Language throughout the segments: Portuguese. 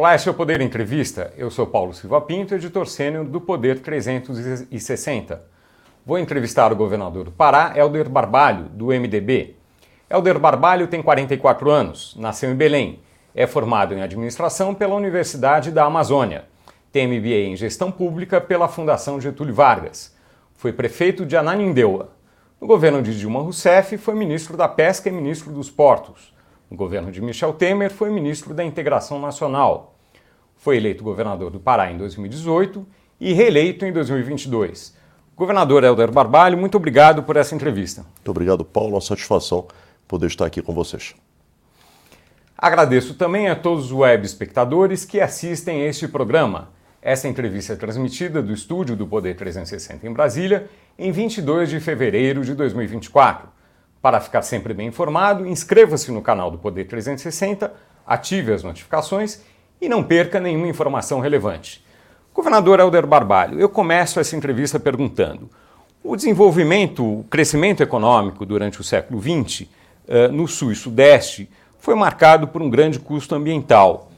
Olá, esse é o Poder Entrevista. Eu sou Paulo Silva Pinto, editor sênior do Poder 360. Vou entrevistar o governador do Pará, Helder Barbalho, do MDB. Helder Barbalho tem 44 anos, nasceu em Belém, é formado em administração pela Universidade da Amazônia, tem MBA em gestão pública pela Fundação Getúlio Vargas, foi prefeito de Ananindeua. No governo de Dilma Rousseff, foi ministro da Pesca e ministro dos Portos. No governo de Michel Temer, foi ministro da Integração Nacional. Foi eleito governador do Pará em 2018 e reeleito em 2022. Governador Helder Barbalho, muito obrigado por essa entrevista. Muito obrigado, Paulo. Uma satisfação poder estar aqui com vocês. Agradeço também a todos os web espectadores que assistem a este programa. Essa entrevista é transmitida do estúdio do Poder 360 em Brasília em 22 de fevereiro de 2024. Para ficar sempre bem informado, inscreva-se no canal do Poder 360, ative as notificações e não perca nenhuma informação relevante. Governador Helder Barbalho, eu começo essa entrevista perguntando: o desenvolvimento, o crescimento econômico durante o século XX eh, no Sul e Sudeste foi marcado por um grande custo ambiental.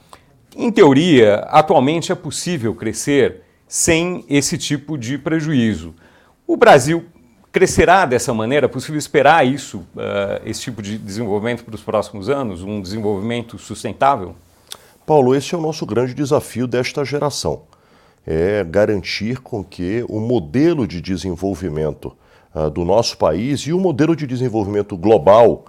Em teoria, atualmente é possível crescer sem esse tipo de prejuízo. O Brasil Crescerá dessa maneira? É possível esperar isso, uh, esse tipo de desenvolvimento para os próximos anos, um desenvolvimento sustentável? Paulo, esse é o nosso grande desafio desta geração. É garantir com que o modelo de desenvolvimento uh, do nosso país e o modelo de desenvolvimento global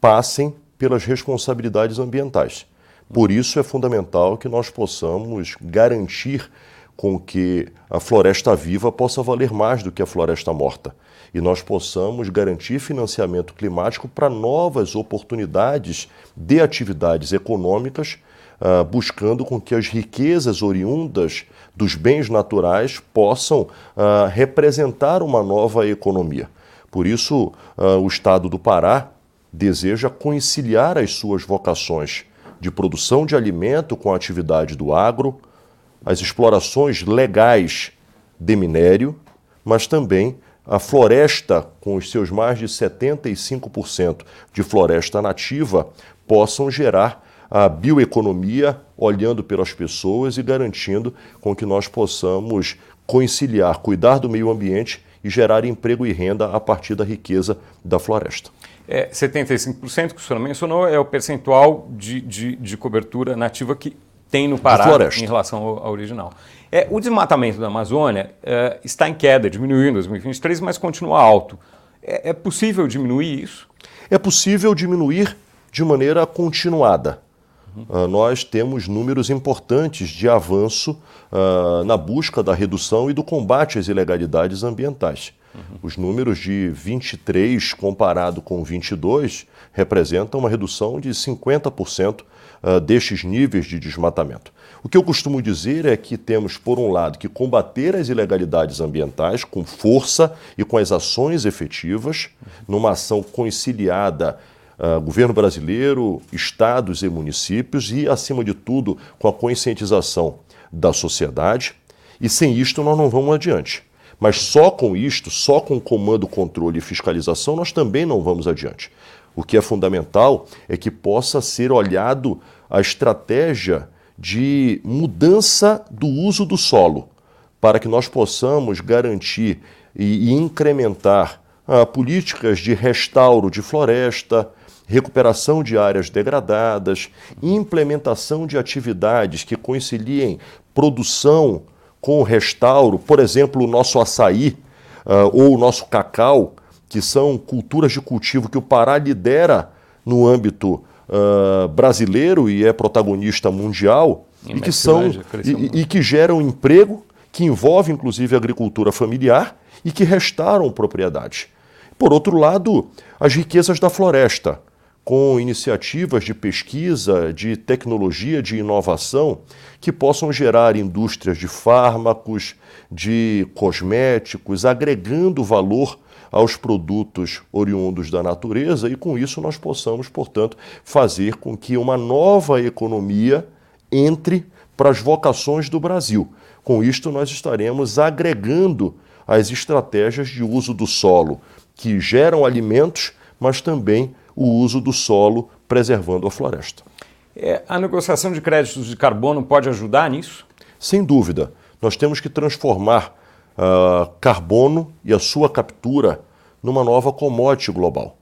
passem pelas responsabilidades ambientais. Por isso é fundamental que nós possamos garantir com que a floresta viva possa valer mais do que a floresta morta e nós possamos garantir financiamento climático para novas oportunidades de atividades econômicas, uh, buscando com que as riquezas oriundas dos bens naturais possam uh, representar uma nova economia. Por isso, uh, o Estado do Pará deseja conciliar as suas vocações de produção de alimento com a atividade do agro, as explorações legais de minério, mas também a floresta, com os seus mais de 75% de floresta nativa, possam gerar a bioeconomia olhando pelas pessoas e garantindo com que nós possamos conciliar, cuidar do meio ambiente e gerar emprego e renda a partir da riqueza da floresta. É, 75% que o senhor mencionou é o percentual de, de, de cobertura nativa que tem no Pará em relação ao, ao original. É, o desmatamento da Amazônia é, está em queda, diminuiu em 2023, mas continua alto. É, é possível diminuir isso? É possível diminuir de maneira continuada. Uhum. Uh, nós temos números importantes de avanço uh, na busca da redução e do combate às ilegalidades ambientais. Uhum. Os números de 23 comparado com 22 representam uma redução de 50% uh, destes níveis de desmatamento. O que eu costumo dizer é que temos, por um lado, que combater as ilegalidades ambientais com força e com as ações efetivas, numa ação conciliada Uh, governo brasileiro, estados e municípios e, acima de tudo, com a conscientização da sociedade. E sem isto nós não vamos adiante. Mas só com isto, só com comando, controle e fiscalização, nós também não vamos adiante. O que é fundamental é que possa ser olhado a estratégia de mudança do uso do solo, para que nós possamos garantir e, incrementar ah, políticas de restauro de floresta, recuperação de áreas degradadas, implementação de atividades que conciliem produção com restauro, por exemplo, o nosso açaí uh, ou o nosso cacau, que são culturas de cultivo que o Pará lidera no âmbito uh, brasileiro e é protagonista mundial em e que são e, e, que geram emprego, que envolve inclusive a agricultura familiar e que restauram propriedades. Por outro lado, as riquezas da floresta, com iniciativas de pesquisa, de tecnologia, de inovação que possam gerar indústrias de fármacos, de cosméticos, agregando valor aos produtos oriundos da natureza e com isso nós possamos, portanto, fazer com que uma nova economia entre para as vocações do Brasil. Com isto nós estaremos agregando as estratégias de uso do solo que geram alimentos, mas também o uso do solo preservando a floresta. É, a negociação de créditos de carbono pode ajudar nisso? Sem dúvida. Nós temos que transformar uh, carbono e a sua captura numa nova commodity global.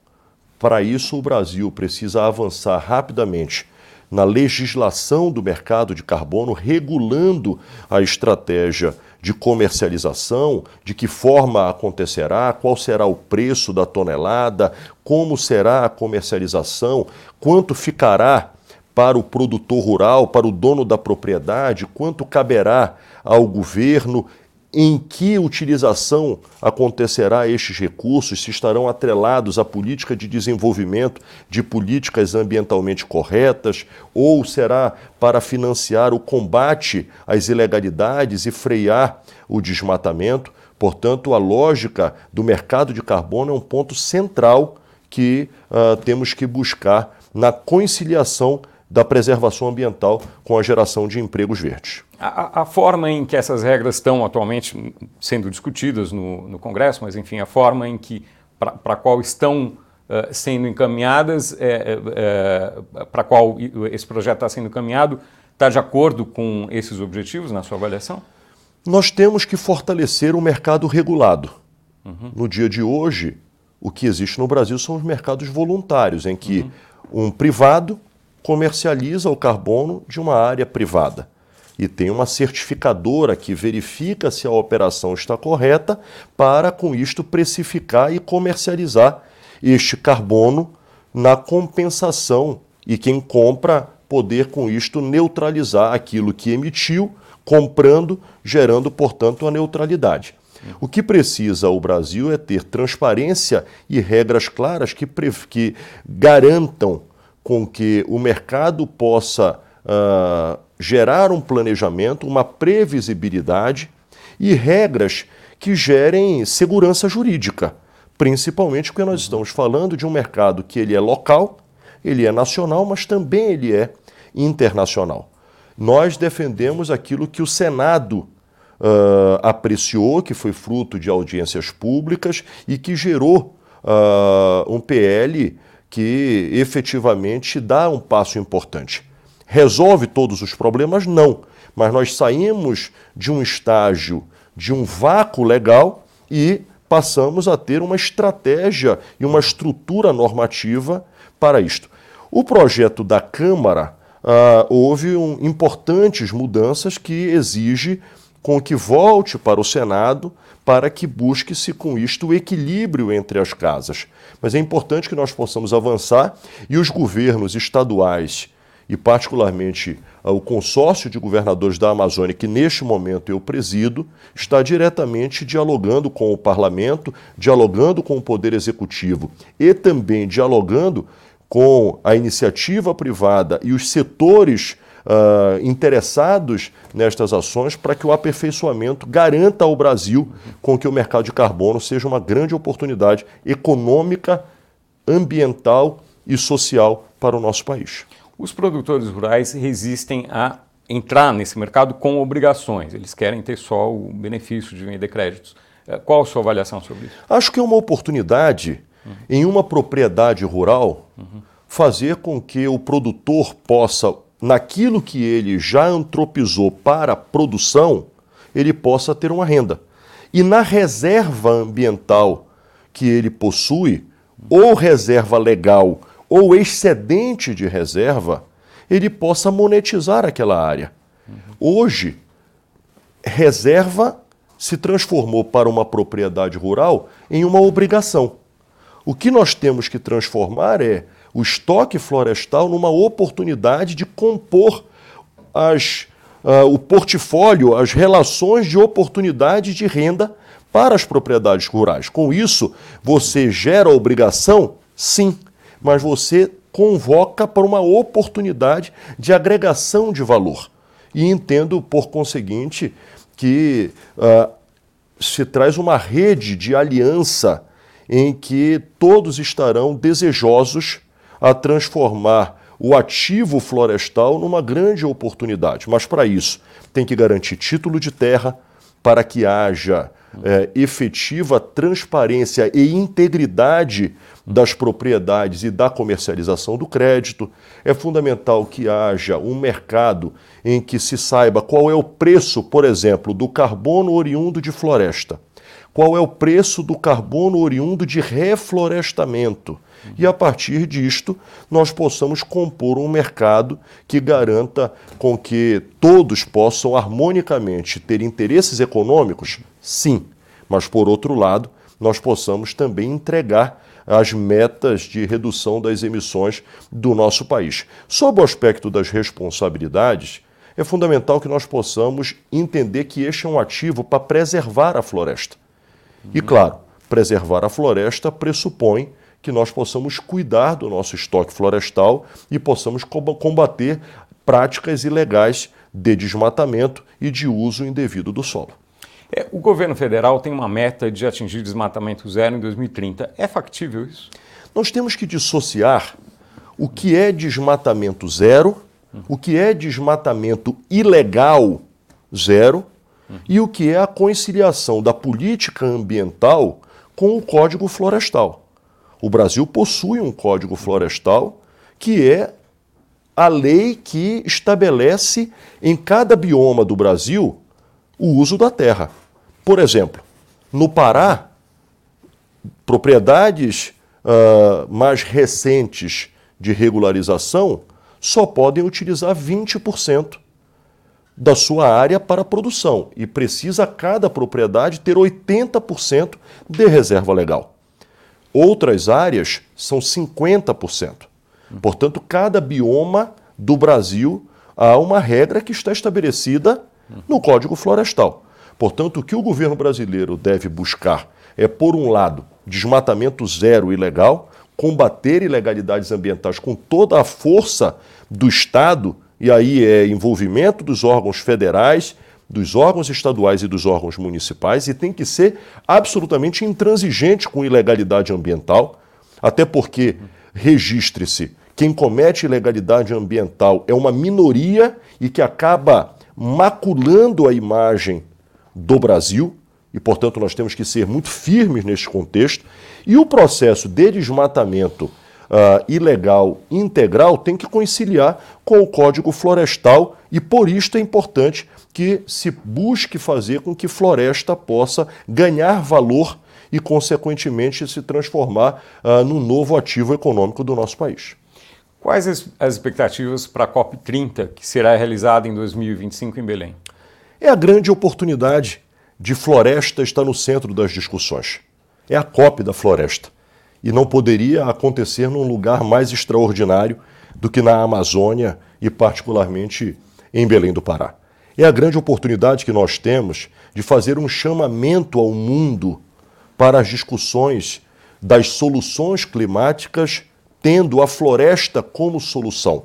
Para isso, o Brasil precisa avançar rapidamente na legislação do mercado de carbono, regulando a estratégia de comercialização, de que forma acontecerá, qual será o preço da tonelada, como será a comercialização, quanto ficará para o produtor rural, para o dono da propriedade, quanto caberá ao governo em que utilização acontecerá estes recursos, se estarão atrelados à política de desenvolvimento de políticas ambientalmente corretas, ou será para financiar o combate às ilegalidades e frear o desmatamento. Portanto, a lógica do mercado de carbono é um ponto central que uh, temos que buscar na conciliação da preservação ambiental com a geração de empregos verdes. A, a forma em que essas regras estão atualmente sendo discutidas no, no Congresso, mas enfim, a forma em que para a qual estão uh, sendo encaminhadas, é, é, para qual esse projeto está sendo encaminhado, está de acordo com esses objetivos na sua avaliação? Nós temos que fortalecer o mercado regulado. Uhum. No dia de hoje, o que existe no Brasil são os mercados voluntários, em que uhum. um privado comercializa o carbono de uma área privada. E tem uma certificadora que verifica se a operação está correta para, com isto, precificar e comercializar este carbono na compensação e quem compra poder, com isto, neutralizar aquilo que emitiu, comprando, gerando, portanto, a neutralidade. O que precisa o Brasil é ter transparência e regras claras que, que garantam com que o mercado possa uh, gerar um planejamento, uma previsibilidade e regras que gerem segurança jurídica, principalmente porque nós estamos falando de um mercado que ele é local, ele é nacional, mas também ele é internacional. Nós defendemos aquilo que o Senado uh, apreciou, que foi fruto de audiências públicas e que gerou uh, um PL que efetivamente dá um passo importante. Resolve todos os problemas? Não. Mas nós saímos de um estágio de um vácuo legal e passamos a ter uma estratégia e uma estrutura normativa para isto. O projeto da Câmara uh, houve um, importantes mudanças que exige com que volte para o Senado para que busque-se com isto o equilíbrio entre as casas. Mas é importante que nós possamos avançar e os governos estaduais e particularmente o consórcio de governadores da Amazônia, que neste momento eu presido, está diretamente dialogando com o parlamento, dialogando com o poder executivo e também dialogando com a iniciativa privada e os setores uh, interessados nestas ações para que o aperfeiçoamento garanta ao Brasil com que o mercado de carbono seja uma grande oportunidade econômica, ambiental e social para o nosso país. Os produtores rurais resistem a entrar nesse mercado com obrigações, eles querem ter só o benefício de vender créditos. Eh, qual a sua avaliação sobre isso? Acho que é uma oportunidade uhum. em uma propriedade rural uhum. fazer com que o produtor possa naquilo que ele já antropizou para a produção, ele possa ter uma renda. E na reserva ambiental que ele possui, ou reserva legal, ou excedente de reserva, ele possa monetizar aquela área. Hoje, reserva se transformou para uma propriedade rural em uma obrigação. O que nós temos que transformar é o estoque florestal numa oportunidade de compor as, uh, o portfólio, as relações de oportunidade de renda para as propriedades rurais. Com isso, você gera obrigação? Sim, mas você convoca para uma oportunidade de agregação de valor. E entendo, por conseguinte, que uh, se traz uma rede de aliança em que todos estarão desejosos a transformar o ativo florestal numa grande oportunidade. Mas para isso, tem que garantir título de terra para que haja é, efetiva transparência e integridade das propriedades e da comercialização do crédito. É fundamental que haja um mercado em que se saiba qual é o preço, por exemplo, do carbono oriundo de floresta, qual é o preço do carbono oriundo de reflorestamento. E a partir disto, nós possamos compor um mercado que garanta com que todos possam harmonicamente ter interesses econômicos? Sim, mas por outro lado, nós possamos também entregar as metas de redução das emissões do nosso país. Sob o aspecto das responsabilidades, é fundamental que nós possamos entender que este é um ativo para preservar a floresta. E, claro, preservar a floresta pressupõe que nós possamos cuidar do nosso estoque florestal e possamos combater práticas ilegais de desmatamento e de uso indevido do solo. É, o governo federal tem uma meta de atingir desmatamento zero em 2030. É factível isso? Nós temos que dissociar o que é desmatamento zero, o que é desmatamento ilegal zero e o que é a conciliação da política ambiental com o Código Florestal. O Brasil possui um Código Florestal que é a lei que estabelece em cada bioma do Brasil o uso da terra. Por exemplo, no Pará, propriedades uh, mais recentes de regularização só podem utilizar 20% da sua área para produção e precisa cada propriedade ter 80% de reserva legal. Outras áreas são 50%. Portanto, cada bioma do Brasil há uma regra que está estabelecida no Código Florestal. Portanto, o que o governo brasileiro deve buscar é, por um lado, desmatamento zero ilegal, combater ilegalidades ambientais com toda a força do Estado, e aí é envolvimento dos órgãos federais, dos órgãos estaduais e dos órgãos municipais, e tem que ser absolutamente intransigente com ilegalidade ambiental, até porque, registre-se, quem comete ilegalidade ambiental é uma minoria e que acaba maculando a imagem do Brasil, e portanto nós temos que ser muito firmes neste contexto, e o processo de desmatamento uh, ilegal integral tem que conciliar com o Código Florestal, e por isso é importante que se busque fazer com que floresta possa ganhar valor e, consequentemente, se transformar uh, no novo ativo econômico do nosso país. Quais as expectativas para a COP30, que será realizada em 2025 em Belém? É a grande oportunidade de floresta estar no centro das discussões. É a COP da floresta. E não poderia acontecer num lugar mais extraordinário do que na Amazônia e, particularmente, em Belém do Pará. É a grande oportunidade que nós temos de fazer um chamamento ao mundo para as discussões das soluções climáticas, tendo a floresta como solução.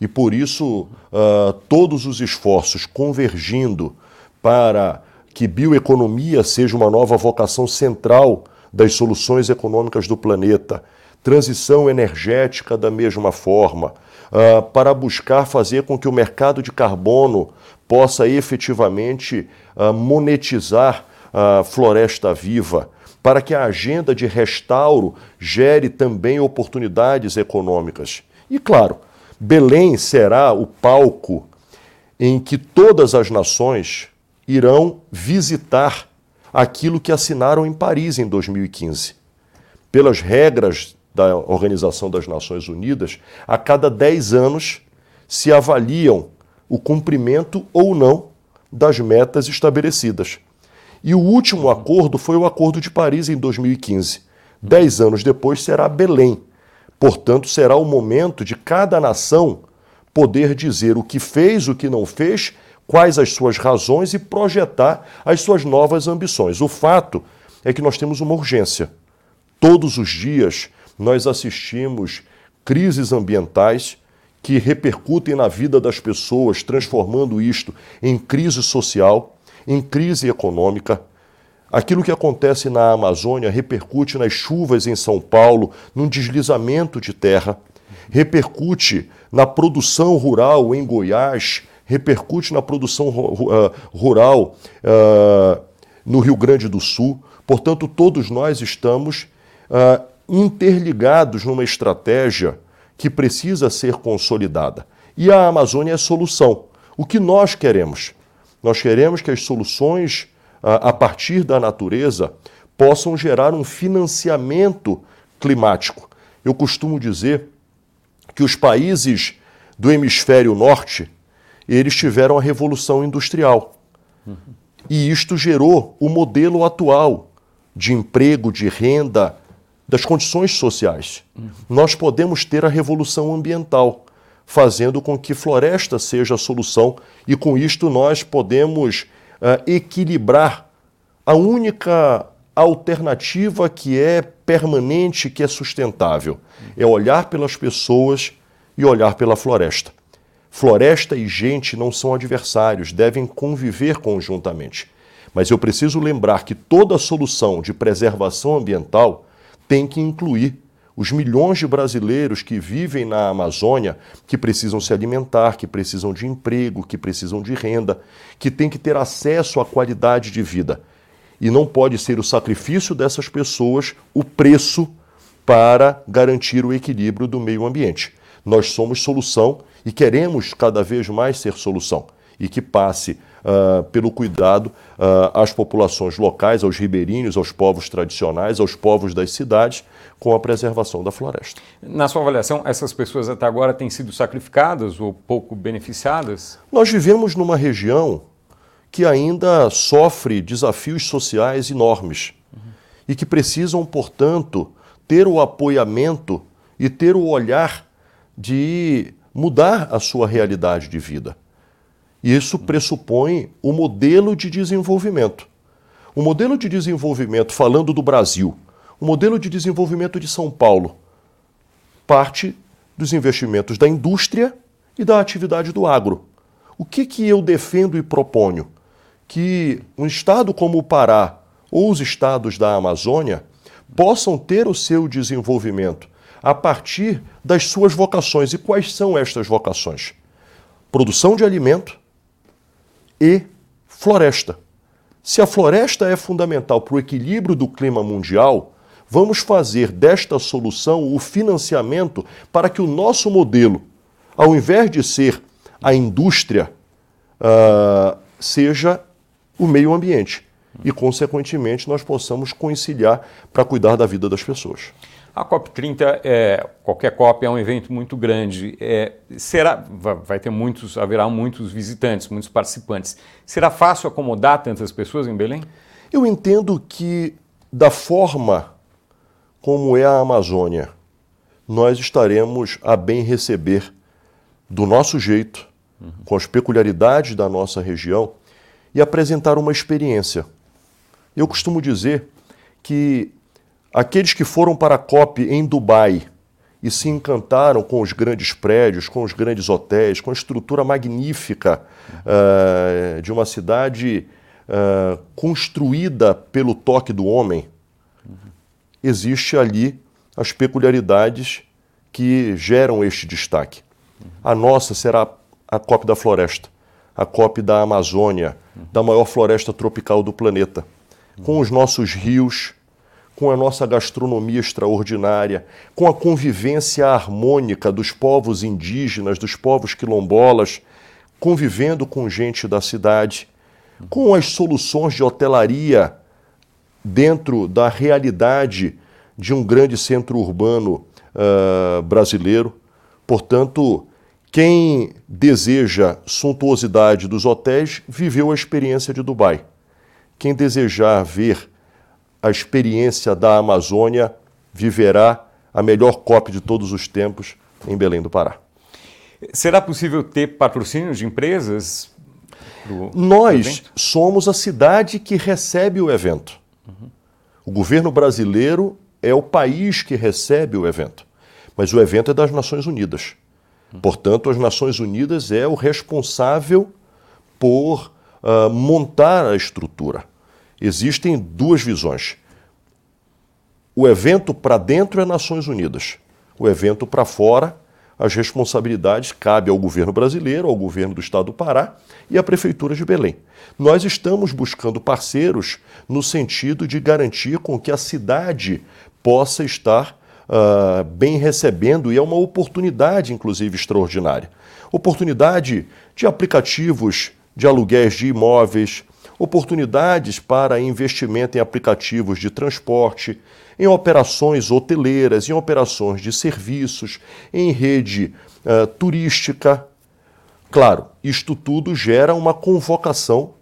E por isso, uh, todos os esforços convergindo para que bioeconomia seja uma nova vocação central das soluções econômicas do planeta, transição energética da mesma forma, uh, para buscar fazer com que o mercado de carbono possa efetivamente uh, monetizar a floresta viva, para que a agenda de restauro gere também oportunidades econômicas. E claro, Belém será o palco em que todas as nações irão visitar aquilo que assinaram em Paris em 2015. Pelas regras da Organização das Nações Unidas, a cada 10 anos se avaliam o cumprimento ou não das metas estabelecidas. E o último acordo foi o Acordo de Paris em 2015. Dez anos depois será Belém, Portanto, será o momento de cada nação poder dizer o que fez, o que não fez, quais as suas razões e projetar as suas novas ambições. O fato é que nós temos uma urgência. Todos os dias nós assistimos crises ambientais que repercutem na vida das pessoas, transformando isto em crise social, em crise econômica, Aquilo que acontece na Amazônia repercute nas chuvas em São Paulo, num deslizamento de terra, repercute na produção rural em Goiás, repercute na produção uh, rural uh, no Rio Grande do Sul. Portanto, todos nós estamos uh, interligados numa estratégia que precisa ser consolidada. E a Amazônia é a solução. O que nós queremos? Nós queremos que as soluções a partir da natureza possam gerar um financiamento climático. Eu costumo dizer que os países do hemisfério norte, eles tiveram a revolução industrial. Uhum. E isto gerou o modelo atual de emprego, de renda, das condições sociais. Uhum. Nós podemos ter a revolução ambiental, fazendo com que floresta seja a solução, e com isto nós podemos uh, equilibrar a única alternativa que é permanente, que é sustentável. É olhar pelas pessoas e olhar pela floresta. Floresta e gente não são adversários, devem conviver conjuntamente. Mas eu preciso lembrar que toda solução de preservação ambiental tem que incluir os milhões de brasileiros que vivem na Amazônia, que precisam se alimentar, que precisam de emprego, que precisam de renda, que têm que ter acesso à qualidade de vida. E não pode ser o sacrifício dessas pessoas o preço para garantir o equilíbrio do meio ambiente. Nós somos solução e queremos cada vez mais ser solução e que passe uh, pelo cuidado uh, às populações locais, aos ribeirinhos, aos povos tradicionais, aos povos das cidades, com a preservação da floresta. Na sua avaliação, essas pessoas até agora têm sido sacrificadas ou pouco beneficiadas? Nós vivemos numa região que ainda sofre desafios sociais enormes uhum. e que precisam, portanto, ter o apoiamento e ter o olhar de mudar a sua realidade de vida. E isso pressupõe o modelo de desenvolvimento. O modelo de desenvolvimento, falando do Brasil, o modelo de desenvolvimento de São Paulo parte dos investimentos da indústria e da atividade do agro. O que, que eu defendo e proponho? Que um estado como o Pará ou os estados da Amazônia possam ter o seu desenvolvimento a partir das suas vocações. E quais são estas vocações? Produção de alimento e floresta. Se a floresta é fundamental para o equilíbrio do clima mundial, vamos fazer desta solução o financiamento para que o nosso modelo, ao invés de ser a indústria, uh, seja o meio ambiente. E, consequentemente, nós possamos conciliar para cuidar da vida das pessoas. A COP30, é, qualquer COP é um evento muito grande. É, será, vai ter muitos, haverá muitos visitantes, muitos participantes. Será fácil acomodar tantas pessoas em Belém? Eu entendo que da forma como é a Amazônia, nós estaremos a bem receber do nosso jeito, uhum. com as peculiaridades da nossa região e apresentar uma experiência. Eu costumo dizer que Aqueles que foram para a COP em Dubai e se encantaram com os grandes prédios, com os grandes hotéis, com a estrutura magnífica uh, de uma cidade uh, construída pelo toque do homem, existe ali as peculiaridades que geram este destaque. A nossa será a COP da Floresta, a COP da Amazônia, da maior floresta tropical do planeta, com os nossos rios com a nossa gastronomia extraordinária, com a convivência harmônica dos povos indígenas, dos povos quilombolas, convivendo com gente da cidade, com as soluções de hotelaria dentro da realidade de um grande centro urbano uh, brasileiro. Portanto, quem deseja suntuosidade dos hotéis viveu a experiência de Dubai. Quem desejar ver a experiência da Amazônia viverá a melhor COP de todos os tempos em Belém do Pará. Será possível ter patrocínio de empresas? Nós somos a cidade que recebe o evento. Uhum. O governo brasileiro é o país que recebe o evento. Mas o evento é das Nações Unidas. Uhum. Portanto, as Nações Unidas é o responsável por uh, montar a estrutura. Existem duas visões. O evento para dentro é Nações Unidas. O evento para fora, as responsabilidades cabem ao governo brasileiro, ao governo do estado do Pará e à prefeitura de Belém. Nós estamos buscando parceiros no sentido de garantir com que a cidade possa estar uh, bem recebendo e é uma oportunidade, inclusive, extraordinária. Oportunidade de aplicativos de aluguéis de imóveis, oportunidades para investimento em aplicativos de transporte, em operações hoteleiras, em operações de serviços, em rede uh, turística. Claro, isto tudo gera uma convocação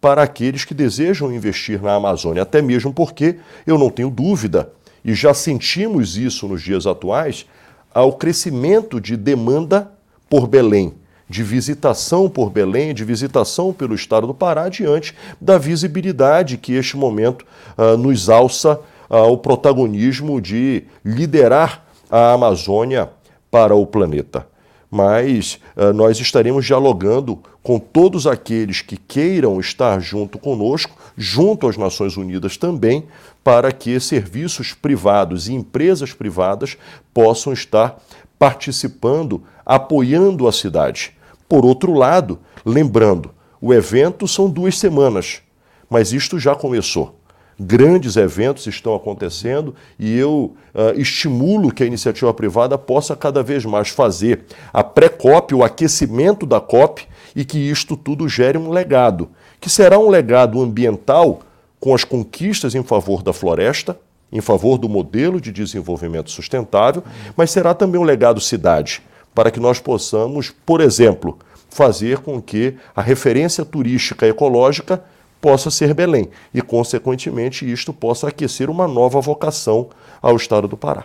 para aqueles que desejam investir na Amazônia, até mesmo porque eu não tenho dúvida, e já sentimos isso nos dias atuais, ao crescimento de demanda por Belém, de visitação por Belém, de visitação pelo estado do Pará, diante da visibilidade que este momento uh, nos alça uh, protagonismo de liderar a Amazônia para o planeta mas uh, nós estaremos dialogando com todos aqueles que queiram estar junto conosco, junto às Nações Unidas também, para que serviços privados e empresas privadas possam estar participando, apoiando a cidade. Por outro lado, lembrando, o evento são duas semanas, mas isto já começou. Grandes eventos estão acontecendo e eu uh, estimulo que a iniciativa privada possa cada vez mais fazer a pré-COP, o aquecimento da COP e que isto tudo gere um legado, que será um legado ambiental com as conquistas em favor da floresta, em favor do modelo de desenvolvimento sustentável, mas será também um legado cidade, para que nós possamos, por exemplo, fazer com que a referência turística ecológica possa ser Belém e, consequentemente, isto possa aquecer uma nova vocação ao Estado do Pará.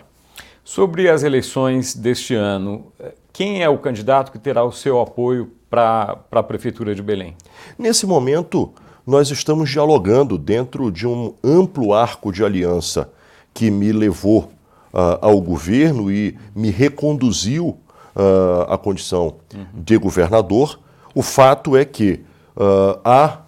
Sobre as eleições deste ano, quem é o candidato que terá o seu apoio para a Prefeitura de Belém? Nesse momento, nós estamos dialogando dentro de um amplo arco de aliança que me levou uh, ao governo e me reconduziu uh, à condição uhum. de governador. O fato é que uh, há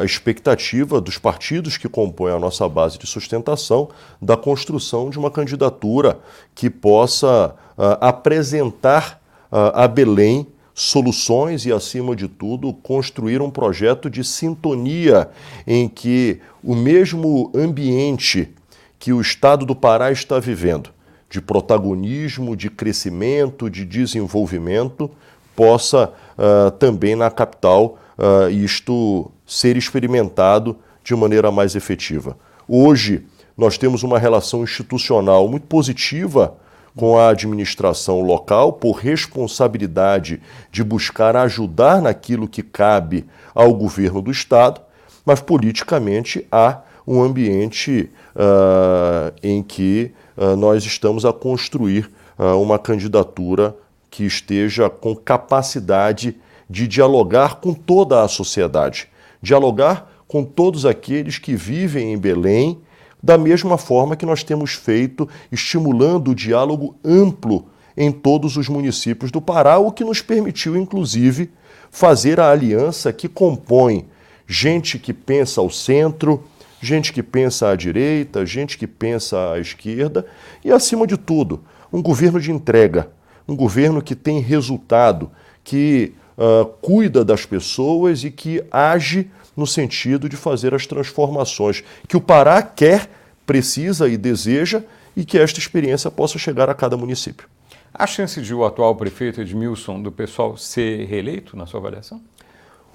a expectativa dos partidos que compõem a nossa base de sustentação da construção de uma candidatura que possa uh, apresentar uh, a Belém soluções e, acima de tudo, construir um projeto de sintonia em que o mesmo ambiente que o Estado do Pará está vivendo, de protagonismo, de crescimento, de desenvolvimento, possa uh, também na capital uh, isto ser experimentado de maneira mais efetiva. Hoje, nós temos uma relação institucional muito positiva com a administração local, por responsabilidade de buscar ajudar naquilo que cabe ao governo do Estado, mas politicamente há um ambiente uh, em que nós estamos a construir uh, uma candidatura que esteja com capacidade de dialogar com toda a sociedade, dialogar com todos aqueles que vivem em Belém, da mesma forma que nós temos feito, estimulando o diálogo amplo em todos os municípios do Pará, o que nos permitiu, inclusive, fazer a aliança que compõe gente que pensa ao centro, gente que pensa à direita, gente que pensa à esquerda e, acima de tudo, um governo de entrega, um governo que tem resultado, que uh, cuida das pessoas e que age no sentido de fazer as transformações que o Pará quer, precisa e deseja e que esta experiência possa chegar a cada município. Há chance de o atual prefeito Edmilson do pessoal ser reeleito, na sua avaliação?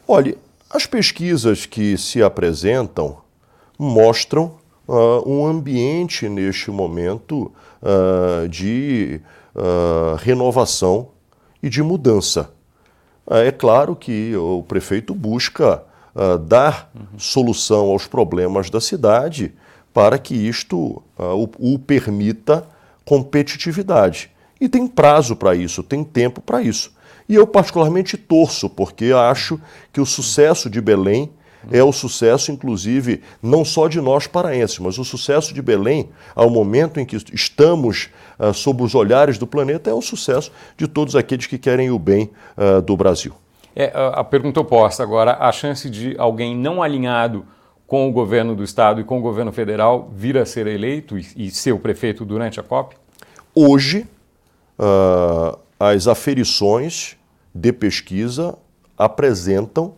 Olhe, as pesquisas que se apresentam mostram uh, um ambiente neste momento uh, de uh, renovação e de mudança. É claro que o prefeito busca dar uhum. solução aos problemas da cidade para que isto o, o, permita competitividade. E tem prazo para isso, tem tempo para isso. E eu particularmente torço, porque acho que o sucesso de Belém é o sucesso, inclusive, não só de nós paraenses, mas o sucesso de Belém, ao momento em que estamos uh, sob os olhares do planeta, é o sucesso de todos aqueles que querem o bem uh, do Brasil. É, a pergunta oposta agora, a chance de alguém não alinhado com o governo do Estado e com o governo federal vir a ser eleito e, e ser o prefeito durante a COP? Hoje, uh, as aferições de pesquisa apresentam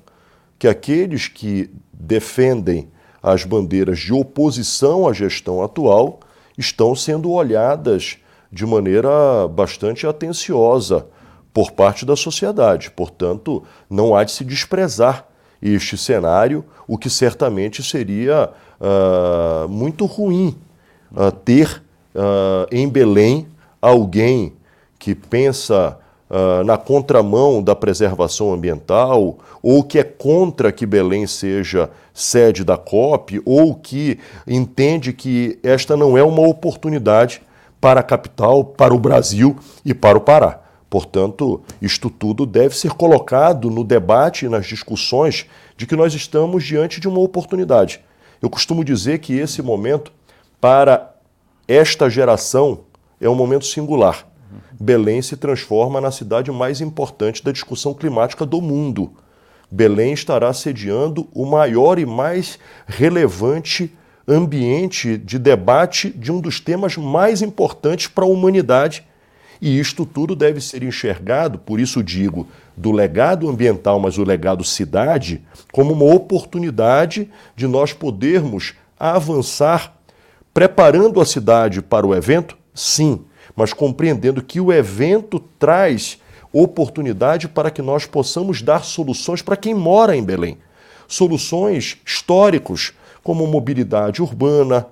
que aqueles que defendem as bandeiras de oposição à gestão atual estão sendo olhadas de maneira bastante atenciosa por parte da sociedade. Portanto, não há de se desprezar este cenário, o que certamente seria uh, muito ruim uh, ter uh, em Belém alguém que pensa uh, na contramão da preservação ambiental, ou que é contra que Belém seja sede da COP, ou que entende que esta não é uma oportunidade para a capital, para o Brasil e para o Pará. Portanto, isto tudo deve ser colocado no debate e nas discussões de que nós estamos diante de uma oportunidade. Eu costumo dizer que esse momento, para esta geração, é um momento singular. Belém se transforma na cidade mais importante da discussão climática do mundo. Belém estará sediando o maior e mais relevante ambiente de debate de um dos temas mais importantes para a humanidade. E isto tudo deve ser enxergado, por isso digo, do legado ambiental, mas o legado cidade, como uma oportunidade de nós podermos avançar preparando a cidade para o evento, sim, mas compreendendo que o evento traz oportunidade para que nós possamos dar soluções para quem mora em Belém. Soluções históricos, como mobilidade urbana,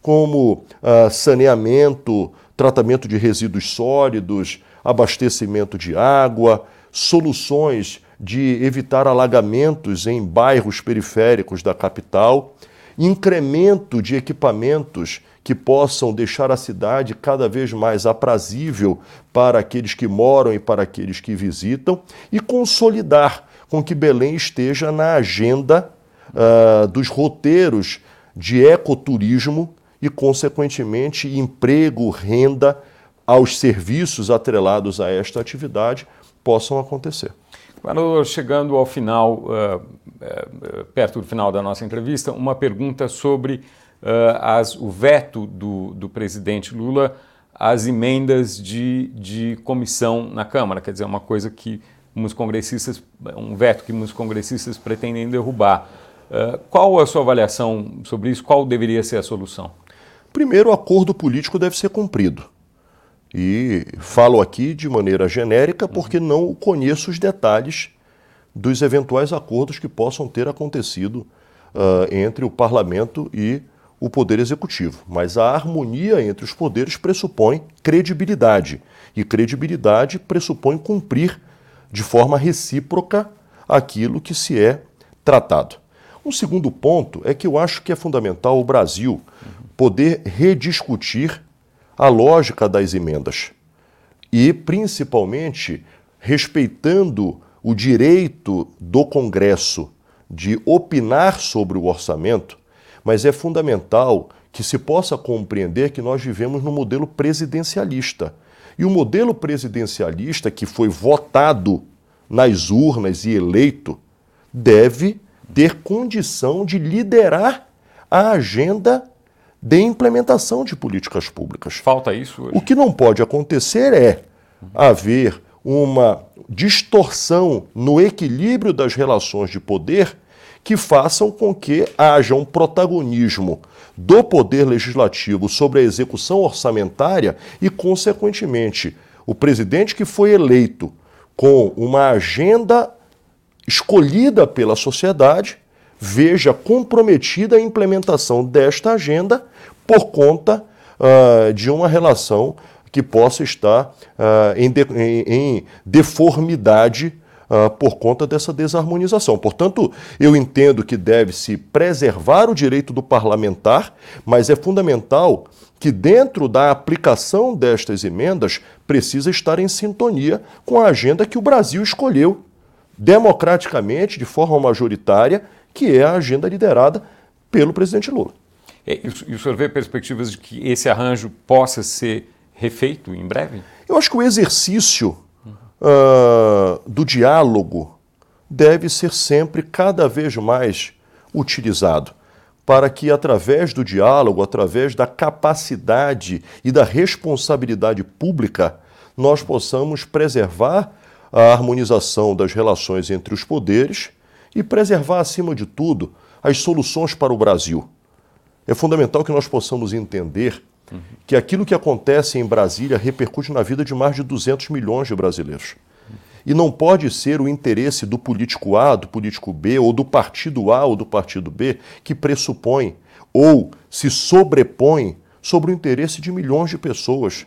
como uh, saneamento, tratamento de resíduos sólidos, abastecimento de água, soluções de evitar alagamentos em bairros periféricos da capital, incremento de equipamentos que possam deixar a cidade cada vez mais aprazível para aqueles que moram e para aqueles que visitam e consolidar com que Belém esteja na agenda uh, dos roteiros de ecoturismo e, consequentemente, emprego, renda aos serviços atrelados a esta atividade possam acontecer. Agora, chegando ao final, uh, perto do final da nossa entrevista, uma pergunta sobre uh, as, o veto do, do, presidente Lula às emendas de, de comissão na Câmara, quer dizer, uma coisa que uns congressistas, um veto que muitos congressistas pretendem derrubar. Qual a sua avaliação sobre isso? Qual deveria ser a solução? Primeiro, o acordo político deve ser cumprido. E falo aqui de maneira genérica porque uhum. não conheço os detalhes dos eventuais acordos que possam ter acontecido uh, entre o parlamento e o Poder Executivo. Mas a harmonia entre os poderes pressupõe credibilidade. E credibilidade pressupõe cumprir de forma recíproca aquilo que se é tratado. Um segundo ponto é que eu acho que é fundamental o Brasil poder rediscutir a lógica das emendas e, principalmente, respeitando o direito do Congresso de opinar sobre o orçamento, mas é fundamental que se possa compreender que nós vivemos no modelo presidencialista. E o modelo presidencialista que foi votado nas urnas e eleito deve ter condição de liderar a agenda de implementação de políticas públicas. Falta isso hoje. O que não pode acontecer é haver uma distorção no equilíbrio das relações de poder que façam com que haja um protagonismo do poder legislativo sobre a execução orçamentária e, consequentemente, o presidente que foi eleito com uma agenda escolhida pela sociedade veja comprometida a implementação desta agenda por conta uh, de uma relação que possa estar uh, em, de, em, em deformidade uh, por conta dessa desarmonização. Portanto, eu entendo que deve-se preservar o direito do parlamentar, mas é fundamental que, dentro da aplicação destas emendas, precisa estar em sintonia com a agenda que o Brasil escolheu democraticamente, de forma majoritária, que é a agenda liderada pelo presidente Lula. É, e o senhor vê perspectivas de que esse arranjo possa ser refeito em breve? Eu acho que o exercício uh, do diálogo deve ser sempre cada vez mais utilizado para que, através do diálogo, através da capacidade e da responsabilidade pública, nós possamos preservar a harmonização das relações entre os poderes e preservar, acima de tudo, as soluções para o Brasil. É fundamental que nós possamos entender que aquilo que acontece em Brasília repercute na vida de mais de 200 milhões de brasileiros. E não pode ser o interesse do político A, do político B, ou do partido A ou do partido B, que pressupõe ou se sobrepõe sobre o interesse de milhões de pessoas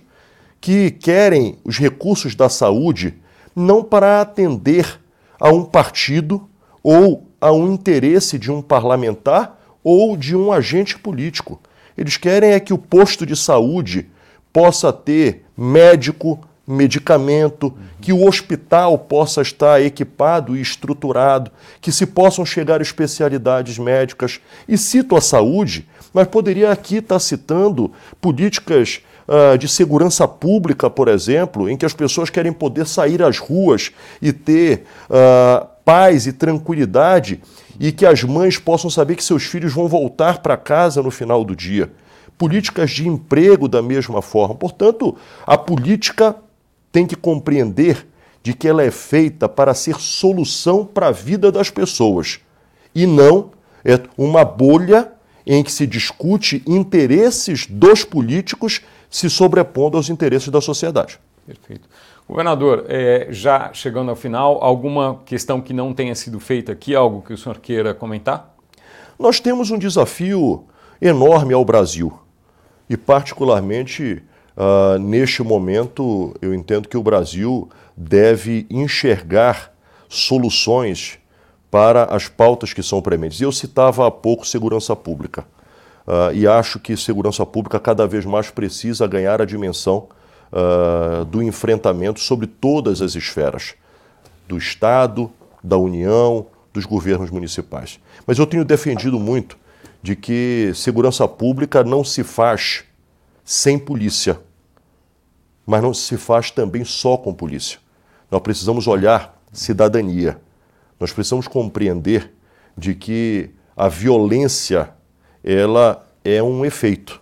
que querem os recursos da saúde não para atender a um partido ou a um interesse de um parlamentar ou de um agente político. Eles querem é que o posto de saúde possa ter médico, medicamento, que o hospital possa estar equipado e estruturado, que se possam chegar especialidades médicas. E cito a saúde, mas poderia aqui estar citando políticas uh, de segurança pública, por exemplo, em que as pessoas querem poder sair às ruas e ter uh, paz e tranquilidade e que as mães possam saber que seus filhos vão voltar para casa no final do dia. Políticas de emprego da mesma forma. Portanto, a política tem que compreender de que ela é feita para ser solução para a vida das pessoas e não é uma bolha em que se discute interesses dos políticos se sobrepondo aos interesses da sociedade. Perfeito. Governador, é, já chegando ao final, alguma questão que não tenha sido feita aqui, algo que o senhor queira comentar? Nós temos um desafio enorme ao Brasil e, particularmente, Uh, neste momento, eu entendo que o Brasil deve enxergar soluções para as pautas que são prementes. Eu citava há pouco segurança pública. Uh, e acho que segurança pública cada vez mais precisa ganhar a dimensão uh, do enfrentamento sobre todas as esferas do Estado, da União, dos governos municipais. Mas eu tenho defendido muito de que segurança pública não se faz sem polícia, mas não se faz também só com polícia. Nós precisamos olhar cidadania. Nós precisamos compreender de que a violência ela é um efeito.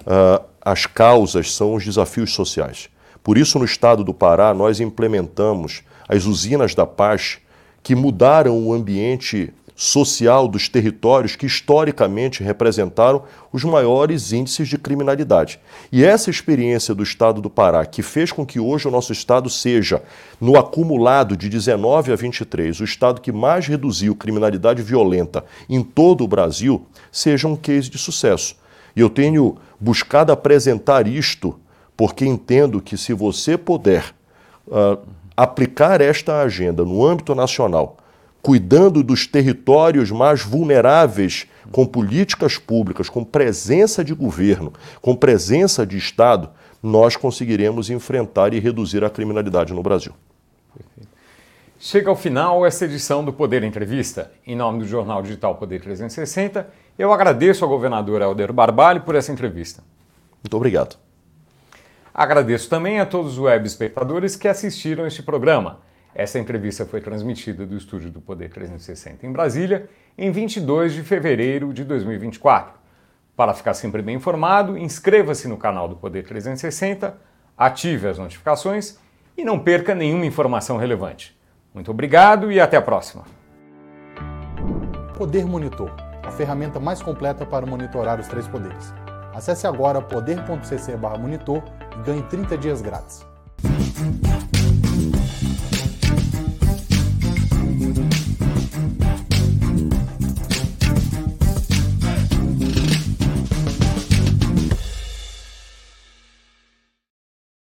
Uh, as causas são os desafios sociais. Por isso, no estado do Pará, nós implementamos as usinas da paz que mudaram o ambiente social dos territórios que historicamente representaram os maiores índices de criminalidade. E essa experiência do estado do Pará, que fez com que hoje o nosso estado seja, no acumulado de 19 a 23, o estado que mais reduziu criminalidade violenta em todo o Brasil, seja um case de sucesso. E eu tenho buscado apresentar isto porque entendo que se você puder uh, aplicar esta agenda no âmbito nacional, cuidando dos territórios mais vulneráveis, com políticas públicas, com presença de governo, com presença de Estado, nós conseguiremos enfrentar e reduzir a criminalidade no Brasil. Chega ao final esta edição do Poder Entrevista. Em nome do Jornal Digital Poder 360, eu agradeço ao governador Helder Barbalho por essa entrevista. Muito obrigado. Agradeço também a todos os web espectadores que assistiram este programa. Essa entrevista foi transmitida do estúdio do Poder 360 em Brasília em 22 de fevereiro de 2024. Para ficar sempre bem informado, inscreva-se no canal do Poder 360, ative as notificações e não perca nenhuma informação relevante. Muito obrigado e até a próxima. Poder Monitor, a ferramenta mais completa para monitorar os três poderes. Acesse agora poder.cc/monitor e ganhe 30 dias grátis.